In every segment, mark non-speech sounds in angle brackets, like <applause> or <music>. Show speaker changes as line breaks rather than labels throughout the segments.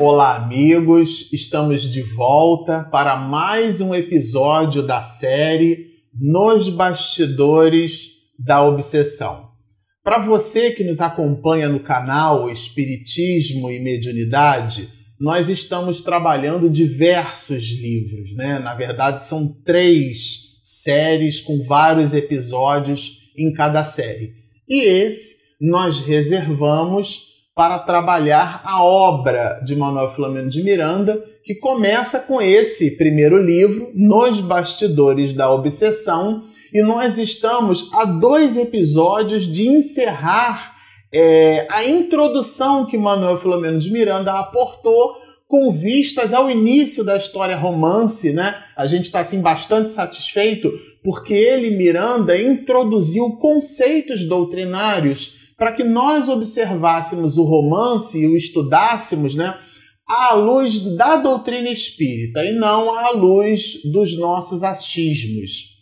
Olá, amigos! Estamos de volta para mais um episódio da série Nos Bastidores da Obsessão. Para você que nos acompanha no canal Espiritismo e Mediunidade, nós estamos trabalhando diversos livros, né? Na verdade, são três séries com vários episódios em cada série. E esse nós reservamos para trabalhar a obra de Manuel Flamengo de Miranda, que começa com esse primeiro livro, Nos Bastidores da Obsessão, e nós estamos a dois episódios de encerrar é, a introdução que Manuel Filomeno de Miranda aportou com vistas ao início da história romance, né? A gente está assim bastante satisfeito porque ele, Miranda, introduziu conceitos doutrinários para que nós observássemos o romance e o estudássemos, né, à luz da doutrina espírita e não à luz dos nossos achismos.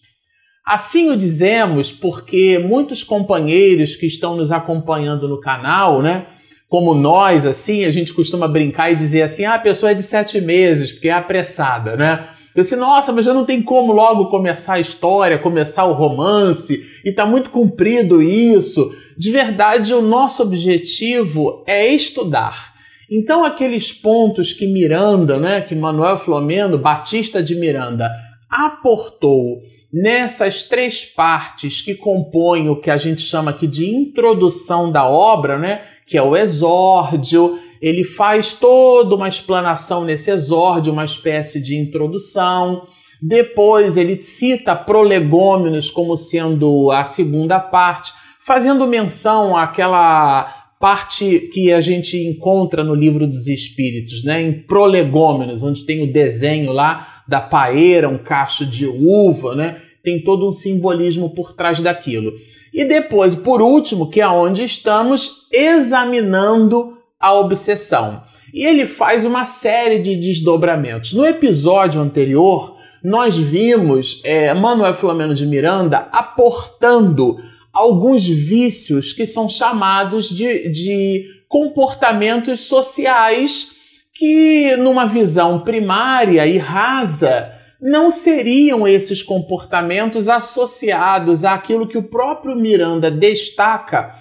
Assim o dizemos porque muitos companheiros que estão nos acompanhando no canal, né, como nós, assim, a gente costuma brincar e dizer assim: ah, a pessoa é de sete meses, porque é apressada, né? Eu nossa, mas já não tem como logo começar a história, começar o romance, e tá muito comprido isso. De verdade, o nosso objetivo é estudar. Então, aqueles pontos que Miranda, né, que Manuel Flomeno, Batista de Miranda, aportou nessas três partes que compõem o que a gente chama aqui de introdução da obra, né, que é o exórdio, ele faz toda uma explanação nesse exórdio, uma espécie de introdução. Depois ele cita prolegômenos como sendo a segunda parte, fazendo menção àquela parte que a gente encontra no livro dos Espíritos, né? em prolegômenos, onde tem o desenho lá da paeira, um cacho de uva, né? tem todo um simbolismo por trás daquilo. E depois, por último, que é onde estamos examinando a obsessão. E ele faz uma série de desdobramentos. No episódio anterior, nós vimos é, Manuel Filomeno de Miranda aportando alguns vícios que são chamados de, de comportamentos sociais que, numa visão primária e rasa, não seriam esses comportamentos associados àquilo que o próprio Miranda destaca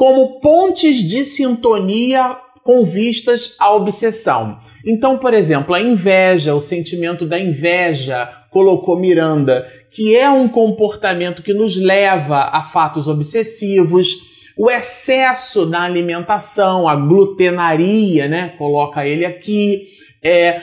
como pontes de sintonia com vistas à obsessão. Então, por exemplo, a inveja, o sentimento da inveja, colocou Miranda, que é um comportamento que nos leva a fatos obsessivos, o excesso na alimentação, a glutenaria, né? Coloca ele aqui. É,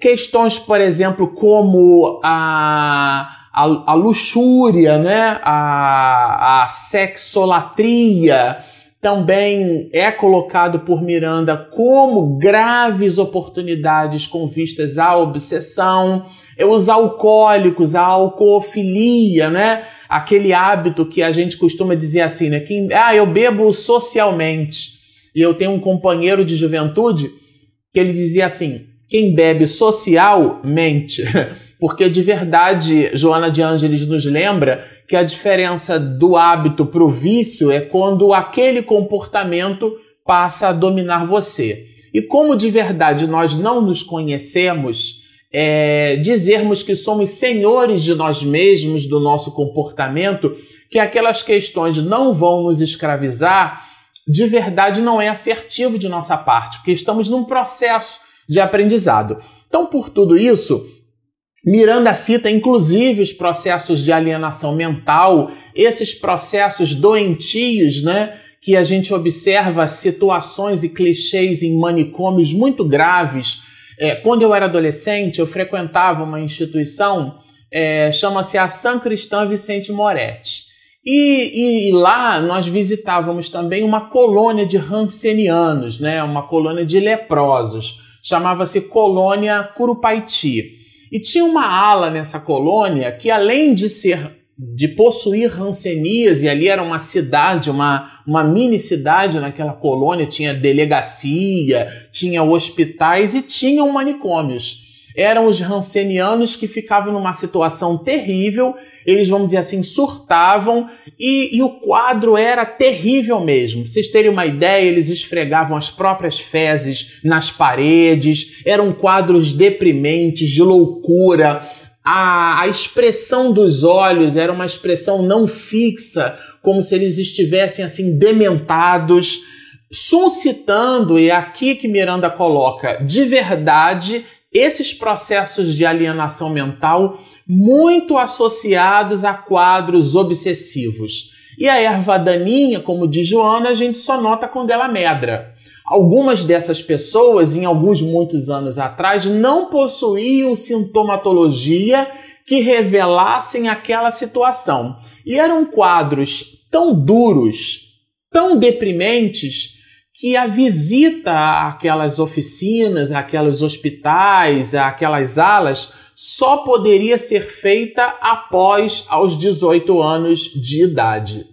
questões, por exemplo, como a, a, a luxúria, né? a, a sexolatria, também é colocado por Miranda como graves oportunidades com vistas à obsessão, é os alcoólicos, a alcoofilia, né? Aquele hábito que a gente costuma dizer assim, né? Que, ah, eu bebo socialmente. E eu tenho um companheiro de juventude que ele dizia assim: quem bebe socialmente, <laughs> porque de verdade Joana de Ângeles nos lembra que a diferença do hábito para o vício é quando aquele comportamento passa a dominar você. E como de verdade nós não nos conhecemos, é, dizermos que somos senhores de nós mesmos, do nosso comportamento, que aquelas questões não vão nos escravizar, de verdade não é assertivo de nossa parte, porque estamos num processo de aprendizado. Então, por tudo isso, Miranda cita inclusive os processos de alienação mental, esses processos doentios, né? Que a gente observa situações e clichês em manicômios muito graves. É, quando eu era adolescente, eu frequentava uma instituição, é, chama-se Ação Cristã Vicente Moretti. E, e, e, lá nós visitávamos também uma colônia de rancenianos, né? uma colônia de leprosos. Chamava-se Colônia Curupaiti. E tinha uma ala nessa colônia que, além de ser de possuir rancenias, e ali era uma cidade, uma, uma mini cidade naquela colônia, tinha delegacia, tinha hospitais e tinham manicômios. Eram os rancenianos que ficavam numa situação terrível, eles, vamos dizer assim, surtavam e, e o quadro era terrível mesmo. Pra vocês terem uma ideia, eles esfregavam as próprias fezes nas paredes, eram quadros deprimentes, de loucura. A, a expressão dos olhos era uma expressão não fixa, como se eles estivessem assim dementados suscitando, e é aqui que Miranda coloca, de verdade, esses processos de alienação mental muito associados a quadros obsessivos. E a erva daninha, como diz Joana, a gente só nota quando ela medra. Algumas dessas pessoas, em alguns muitos anos atrás, não possuíam sintomatologia que revelassem aquela situação. E eram quadros tão duros, tão deprimentes, que a visita àquelas oficinas, àqueles hospitais, àquelas alas só poderia ser feita após aos 18 anos de idade.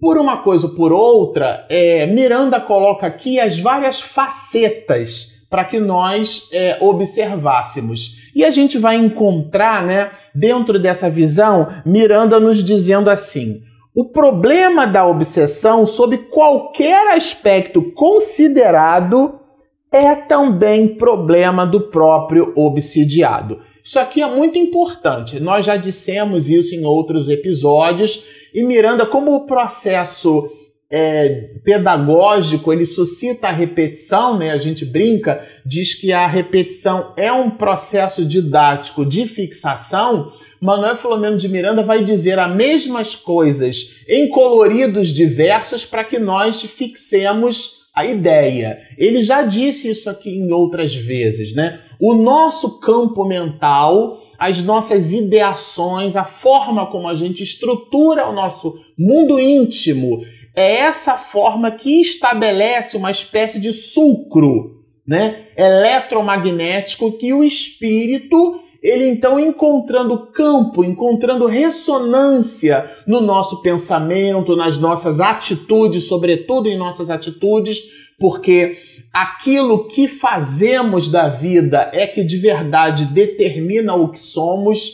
Por uma coisa ou por outra, é, Miranda coloca aqui as várias facetas para que nós é, observássemos. E a gente vai encontrar, né, dentro dessa visão, Miranda nos dizendo assim: o problema da obsessão, sob qualquer aspecto considerado, é também problema do próprio obsidiado. Isso aqui é muito importante. Nós já dissemos isso em outros episódios. E Miranda, como o processo é, pedagógico ele suscita a repetição, né? A gente brinca, diz que a repetição é um processo didático de fixação. Manuel Filomeno de Miranda vai dizer as mesmas coisas em coloridos diversos para que nós fixemos a ideia. Ele já disse isso aqui em outras vezes, né? O nosso campo mental, as nossas ideações, a forma como a gente estrutura o nosso mundo íntimo, é essa forma que estabelece uma espécie de sulcro, né? Eletromagnético que o espírito ele então encontrando campo, encontrando ressonância no nosso pensamento, nas nossas atitudes, sobretudo em nossas atitudes, porque aquilo que fazemos da vida é que de verdade determina o que somos,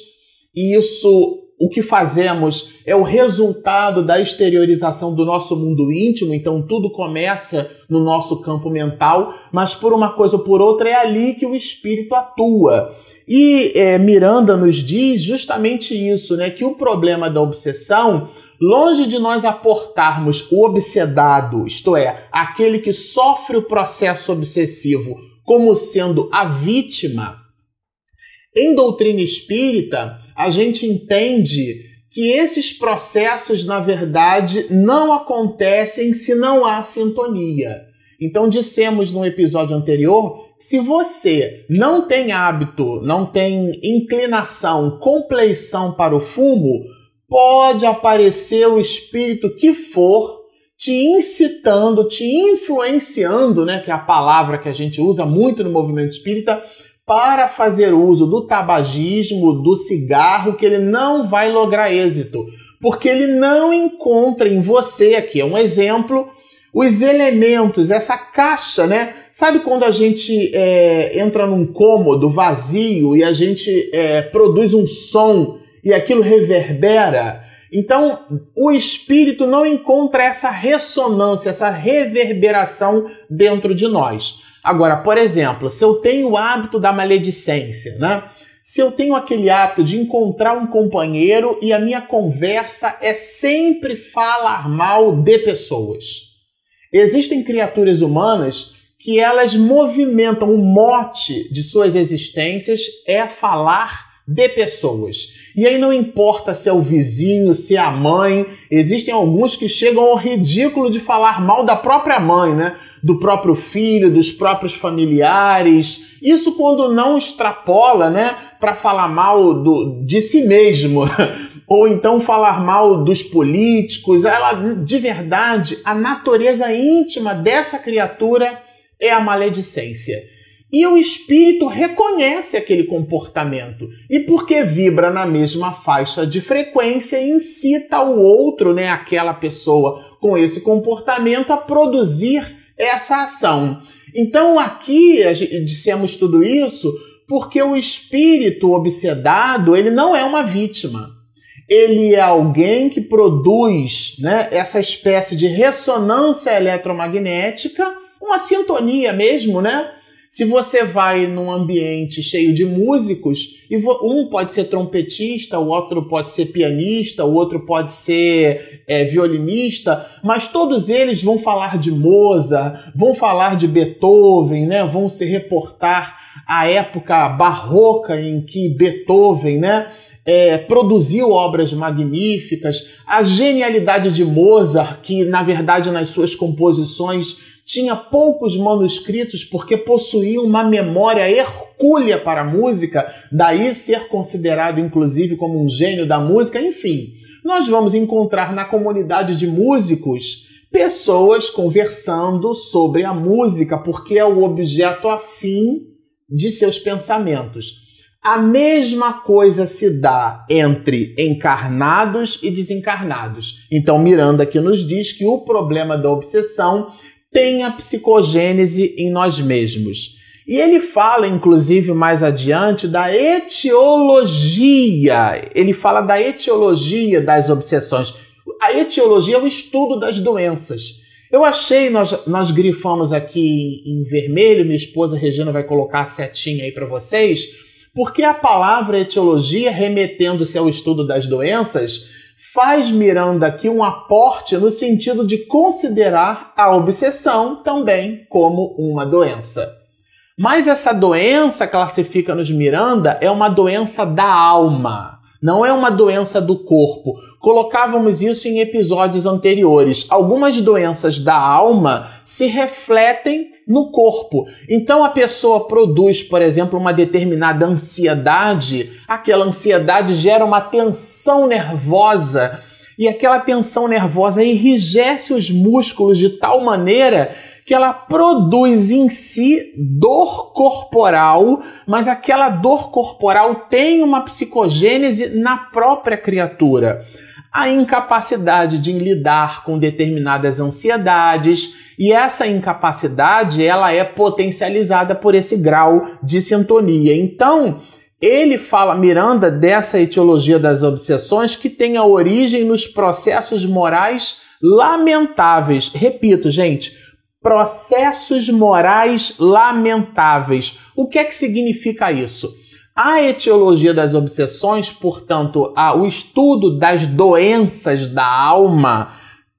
e isso o que fazemos é o resultado da exteriorização do nosso mundo íntimo, então tudo começa no nosso campo mental, mas por uma coisa ou por outra é ali que o espírito atua. E é, Miranda nos diz justamente isso, né? Que o problema da obsessão, longe de nós aportarmos o obsedado, isto é, aquele que sofre o processo obsessivo, como sendo a vítima, em doutrina espírita, a gente entende que esses processos, na verdade, não acontecem se não há sintonia. Então, dissemos no episódio anterior se você não tem hábito, não tem inclinação, compleição para o fumo, pode aparecer o espírito que for te incitando, te influenciando, né, que é a palavra que a gente usa muito no movimento espírita, para fazer uso do tabagismo, do cigarro, que ele não vai lograr êxito, porque ele não encontra em você, aqui é um exemplo, os elementos, essa caixa, né? Sabe quando a gente é, entra num cômodo vazio e a gente é, produz um som e aquilo reverbera? Então, o espírito não encontra essa ressonância, essa reverberação dentro de nós. Agora, por exemplo, se eu tenho o hábito da maledicência, né? Se eu tenho aquele hábito de encontrar um companheiro e a minha conversa é sempre falar mal de pessoas. Existem criaturas humanas que elas movimentam o mote de suas existências é falar de pessoas. E aí não importa se é o vizinho, se é a mãe, existem alguns que chegam ao ridículo de falar mal da própria mãe, né? Do próprio filho, dos próprios familiares. Isso quando não extrapola, né, para falar mal do, de si mesmo. <laughs> Ou então falar mal dos políticos. Ela, de verdade, a natureza íntima dessa criatura é a maledicência. E o espírito reconhece aquele comportamento. E porque vibra na mesma faixa de frequência, incita o outro, né, aquela pessoa com esse comportamento, a produzir essa ação. Então aqui dissemos tudo isso Porque o espírito obsedado, ele não é uma vítima. Ele é alguém que produz né, essa espécie de ressonância eletromagnética, uma sintonia mesmo, né? Se você vai num ambiente cheio de músicos, e um pode ser trompetista, o outro pode ser pianista, o outro pode ser é, violinista, mas todos eles vão falar de Mozart, vão falar de Beethoven, né? vão se reportar à época barroca em que Beethoven né? É, produziu obras magníficas, a genialidade de Mozart, que na verdade nas suas composições tinha poucos manuscritos porque possuía uma memória hercúlea para a música, daí ser considerado inclusive como um gênio da música, enfim. Nós vamos encontrar na comunidade de músicos pessoas conversando sobre a música, porque é o objeto afim de seus pensamentos. A mesma coisa se dá entre encarnados e desencarnados. Então, Miranda aqui nos diz que o problema da obsessão tem a psicogênese em nós mesmos. E ele fala, inclusive, mais adiante, da etiologia. Ele fala da etiologia das obsessões. A etiologia é o estudo das doenças. Eu achei, nós, nós grifamos aqui em vermelho, minha esposa Regina vai colocar a setinha aí para vocês, porque a palavra etiologia, remetendo-se ao estudo das doenças, faz Miranda aqui um aporte no sentido de considerar a obsessão também como uma doença. Mas essa doença, classifica-nos Miranda, é uma doença da alma, não é uma doença do corpo. Colocávamos isso em episódios anteriores. Algumas doenças da alma se refletem no corpo. Então a pessoa produz, por exemplo, uma determinada ansiedade, aquela ansiedade gera uma tensão nervosa e aquela tensão nervosa enrijece os músculos de tal maneira que ela produz em si dor corporal, mas aquela dor corporal tem uma psicogênese na própria criatura a incapacidade de lidar com determinadas ansiedades e essa incapacidade ela é potencializada por esse grau de sintonia. Então, ele fala, Miranda, dessa etiologia das obsessões que tem a origem nos processos morais lamentáveis. Repito, gente, processos morais lamentáveis. O que é que significa isso? A etiologia das obsessões, portanto, a, o estudo das doenças da alma,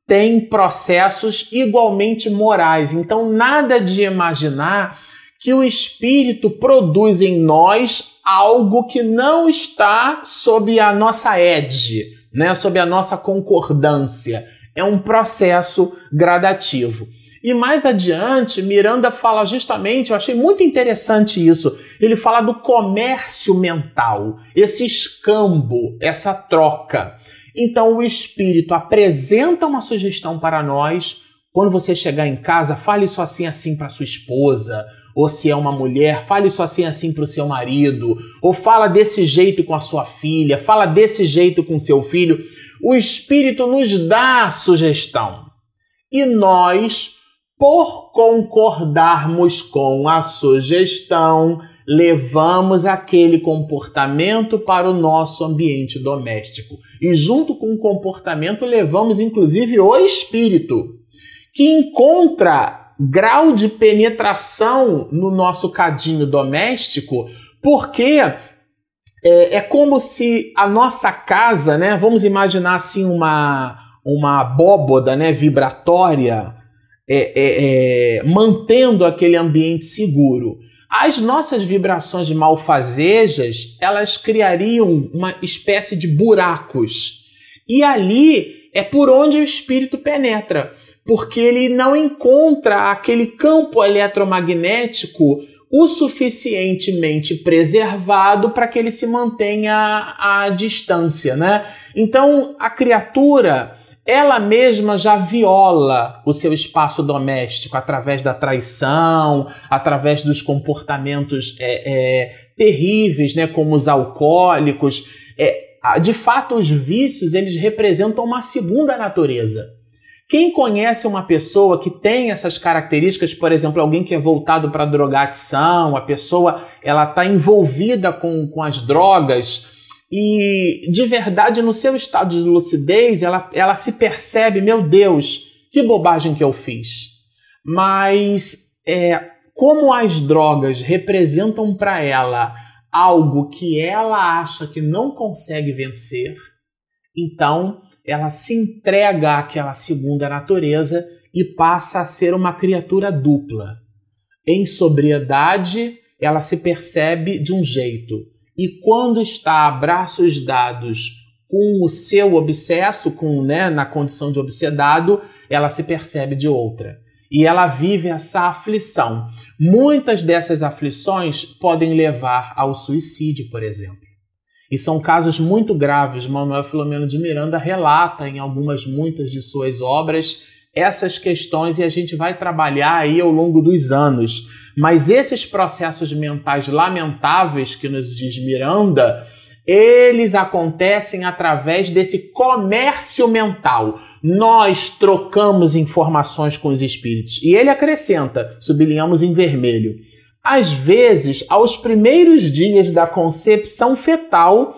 tem processos igualmente morais. Então, nada de imaginar que o espírito produz em nós algo que não está sob a nossa edge, né? sob a nossa concordância. É um processo gradativo. E mais adiante, Miranda fala justamente, eu achei muito interessante isso. Ele fala do comércio mental, esse escambo, essa troca. Então o espírito apresenta uma sugestão para nós. Quando você chegar em casa, fale isso assim assim para sua esposa, ou se é uma mulher, fale isso assim assim para o seu marido, ou fala desse jeito com a sua filha, fala desse jeito com seu filho. O espírito nos dá a sugestão. E nós por concordarmos com a sugestão, levamos aquele comportamento para o nosso ambiente doméstico. E junto com o comportamento, levamos inclusive o espírito, que encontra grau de penetração no nosso cadinho doméstico, porque é, é como se a nossa casa, né? Vamos imaginar assim uma, uma abóboda né, vibratória é, é, é, mantendo aquele ambiente seguro. As nossas vibrações malfazejas, elas criariam uma espécie de buracos. E ali é por onde o espírito penetra, porque ele não encontra aquele campo eletromagnético o suficientemente preservado para que ele se mantenha à distância, né? Então a criatura ela mesma já viola o seu espaço doméstico através da traição, através dos comportamentos é, é, terríveis, né, como os alcoólicos. É, de fato, os vícios eles representam uma segunda natureza, Quem conhece uma pessoa que tem essas características, por exemplo, alguém que é voltado para drogadição, a pessoa ela está envolvida com, com as drogas e de verdade no seu estado de lucidez ela, ela se percebe, meu Deus, que bobagem que eu fiz. Mas é, como as drogas representam para ela algo que ela acha que não consegue vencer, então ela se entrega àquela segunda natureza e passa a ser uma criatura dupla. Em sobriedade, ela se percebe de um jeito, e quando está a braços dados com o seu obsesso, com né, na condição de obsedado, ela se percebe de outra. E ela vive essa aflição. Muitas dessas aflições podem levar ao suicídio, por exemplo. E são casos muito graves. Manuel Filomeno de Miranda relata em algumas, muitas de suas obras essas questões e a gente vai trabalhar aí ao longo dos anos. Mas esses processos mentais lamentáveis que nos diz Miranda, eles acontecem através desse comércio mental. Nós trocamos informações com os espíritos. E ele acrescenta, sublinhamos em vermelho às vezes aos primeiros dias da concepção fetal,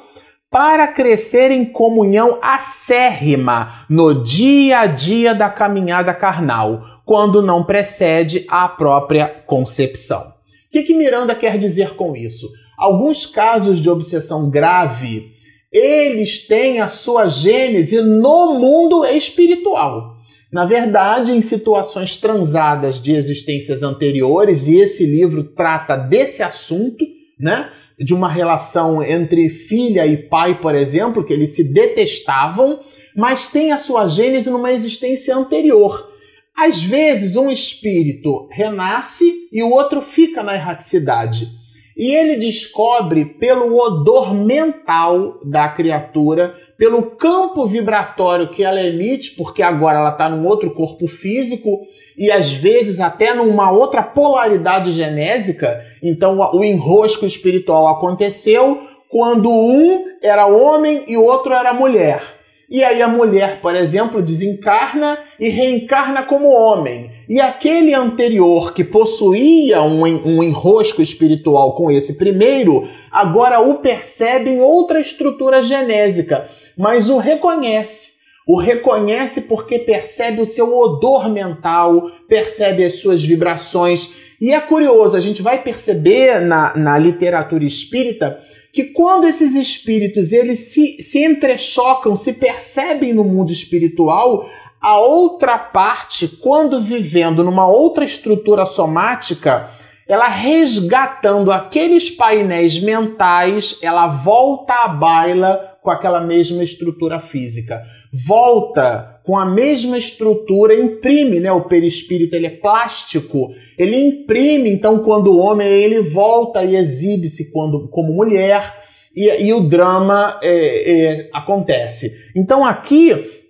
para crescer em comunhão acérrima no dia a dia da caminhada carnal, quando não precede a própria concepção. O que, que Miranda quer dizer com isso? Alguns casos de obsessão grave, eles têm a sua gênese no mundo espiritual. Na verdade, em situações transadas de existências anteriores, e esse livro trata desse assunto, né? De uma relação entre filha e pai, por exemplo, que eles se detestavam, mas tem a sua gênese numa existência anterior. Às vezes, um espírito renasce e o outro fica na erraticidade. E ele descobre pelo odor mental da criatura pelo campo vibratório que ela emite, porque agora ela está num outro corpo físico e às vezes até numa outra polaridade genésica. Então o enrosco espiritual aconteceu quando um era homem e o outro era mulher. E aí a mulher, por exemplo, desencarna e reencarna como homem. E aquele anterior que possuía um, um enrosco espiritual com esse primeiro, agora o percebe em outra estrutura genésica mas o reconhece. O reconhece porque percebe o seu odor mental, percebe as suas vibrações. E é curioso, a gente vai perceber na, na literatura espírita que quando esses espíritos eles se, se entrechocam, se percebem no mundo espiritual, a outra parte, quando vivendo numa outra estrutura somática, ela resgatando aqueles painéis mentais, ela volta à baila com aquela mesma estrutura física. Volta com a mesma estrutura, imprime, né? O perispírito ele é plástico, ele imprime, então quando o homem ele volta e exibe-se quando como mulher e, e o drama é, é, acontece. Então aqui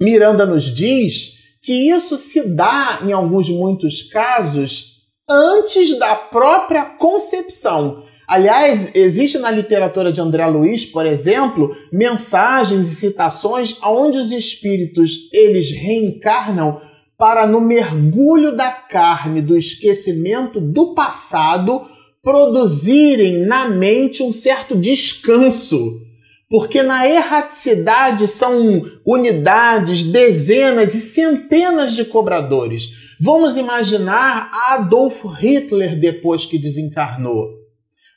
Miranda nos diz que isso se dá em alguns muitos casos antes da própria concepção. Aliás, existe na literatura de André Luiz, por exemplo, mensagens e citações onde os espíritos eles reencarnam para no mergulho da carne do esquecimento do passado produzirem na mente um certo descanso. Porque na erraticidade são unidades, dezenas e centenas de cobradores. Vamos imaginar Adolf Hitler depois que desencarnou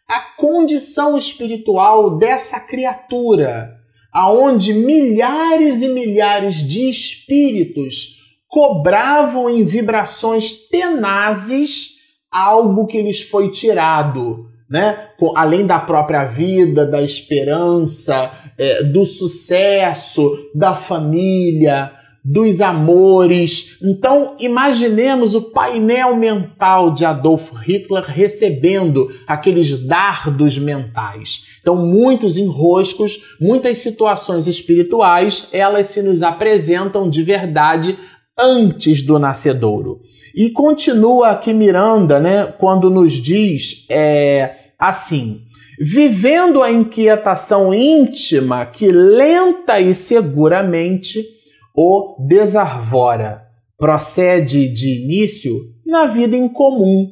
a condição espiritual dessa criatura, aonde milhares e milhares de espíritos cobravam em vibrações tenazes algo que lhes foi tirado, né? Além da própria vida, da esperança, é, do sucesso, da família, dos amores. Então, imaginemos o painel mental de Adolf Hitler recebendo aqueles dardos mentais. Então, muitos enroscos, muitas situações espirituais, elas se nos apresentam de verdade antes do nascedouro. E continua aqui Miranda, né, quando nos diz é, assim: vivendo a inquietação íntima que lenta e seguramente o desarvora, procede de início na vida em comum,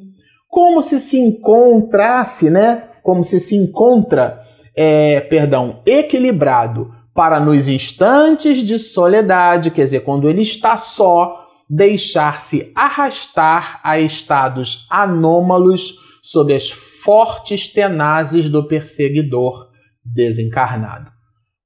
como se se encontrasse, né? Como se se encontra, é, perdão, equilibrado para nos instantes de soledade, quer dizer, quando ele está só, deixar-se arrastar a estados anômalos sob as fortes tenazes do perseguidor desencarnado.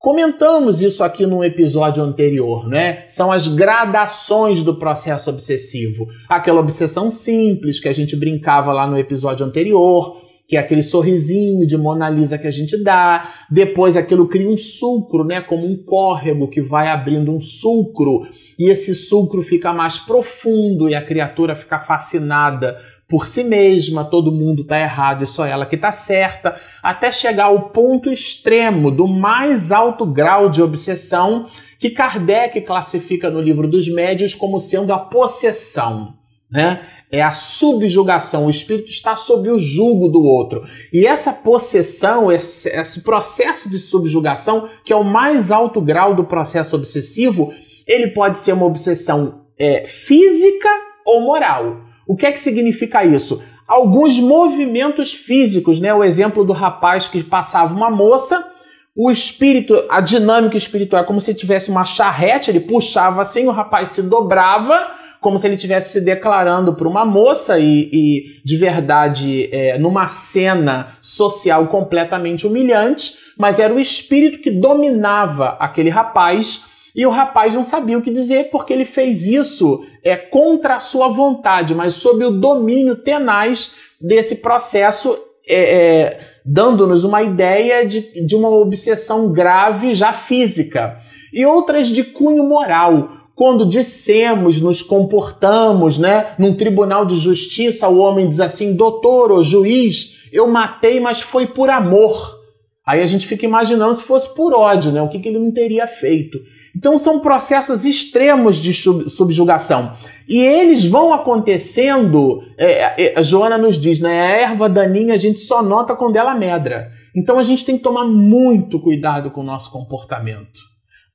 Comentamos isso aqui num episódio anterior, né? São as gradações do processo obsessivo. Aquela obsessão simples que a gente brincava lá no episódio anterior, que é aquele sorrisinho de Mona Lisa que a gente dá. Depois aquilo cria um sulcro, né? Como um córrego que vai abrindo um sulcro. E esse sulcro fica mais profundo e a criatura fica fascinada por si mesma, todo mundo está errado e só ela que está certa, até chegar ao ponto extremo do mais alto grau de obsessão que Kardec classifica no livro dos médios como sendo a possessão. Né? É a subjugação, o espírito está sob o jugo do outro. E essa possessão, esse, esse processo de subjugação, que é o mais alto grau do processo obsessivo, ele pode ser uma obsessão é, física ou moral. O que é que significa isso? Alguns movimentos físicos, né? O exemplo do rapaz que passava uma moça, o espírito, a dinâmica espiritual é como se tivesse uma charrete, ele puxava assim, o rapaz se dobrava, como se ele estivesse se declarando para uma moça e, e de verdade é, numa cena social completamente humilhante, mas era o espírito que dominava aquele rapaz e o rapaz não sabia o que dizer porque ele fez isso é contra a sua vontade, mas sob o domínio tenaz desse processo, é, é, dando-nos uma ideia de, de uma obsessão grave já física. E outras de cunho moral, quando dissemos, nos comportamos, né? Num tribunal de justiça, o homem diz assim: doutor ou juiz, eu matei, mas foi por amor. Aí a gente fica imaginando se fosse por ódio, né? O que, que ele não teria feito. Então são processos extremos de subjugação. E eles vão acontecendo, é, é, a Joana nos diz, né? A erva daninha a gente só nota quando ela medra. Então a gente tem que tomar muito cuidado com o nosso comportamento.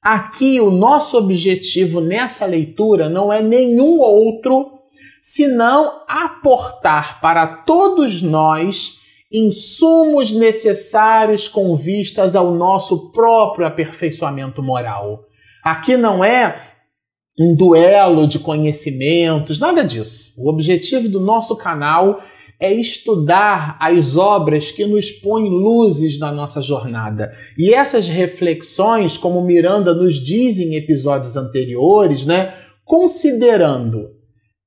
Aqui o nosso objetivo nessa leitura não é nenhum outro senão aportar para todos nós insumos necessários com vistas ao nosso próprio aperfeiçoamento moral. Aqui não é um duelo de conhecimentos, nada disso. O objetivo do nosso canal é estudar as obras que nos põem luzes na nossa jornada. E essas reflexões, como Miranda nos diz em episódios anteriores, né, considerando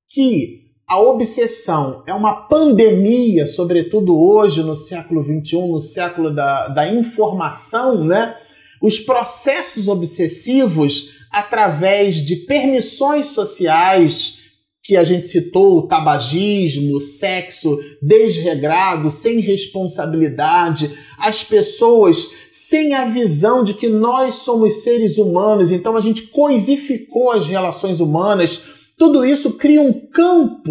que a obsessão é uma pandemia, sobretudo hoje, no século XXI, no século da, da informação, né? Os processos obsessivos, através de permissões sociais, que a gente citou, tabagismo, sexo desregrado, sem responsabilidade, as pessoas sem a visão de que nós somos seres humanos, então a gente coisificou as relações humanas tudo isso cria um campo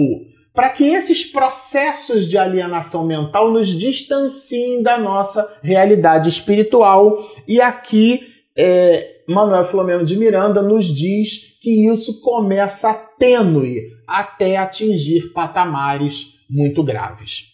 para que esses processos de alienação mental nos distanciem da nossa realidade espiritual. E aqui, é, Manuel Filomeno de Miranda nos diz que isso começa tênue até atingir patamares muito graves.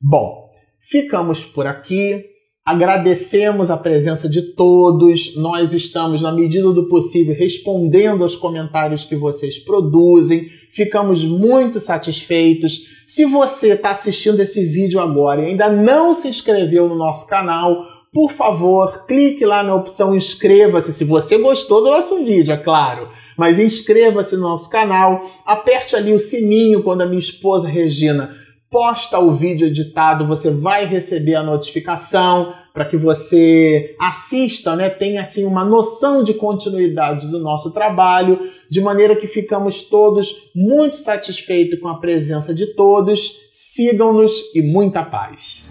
Bom, ficamos por aqui. Agradecemos a presença de todos. Nós estamos, na medida do possível, respondendo aos comentários que vocês produzem. Ficamos muito satisfeitos. Se você está assistindo esse vídeo agora e ainda não se inscreveu no nosso canal, por favor, clique lá na opção inscreva-se se você gostou do nosso vídeo, é claro. Mas inscreva-se no nosso canal, aperte ali o sininho quando a minha esposa Regina posta o vídeo editado, você vai receber a notificação para que você assista, né, tenha assim uma noção de continuidade do nosso trabalho, de maneira que ficamos todos muito satisfeitos com a presença de todos. Sigam-nos e muita paz.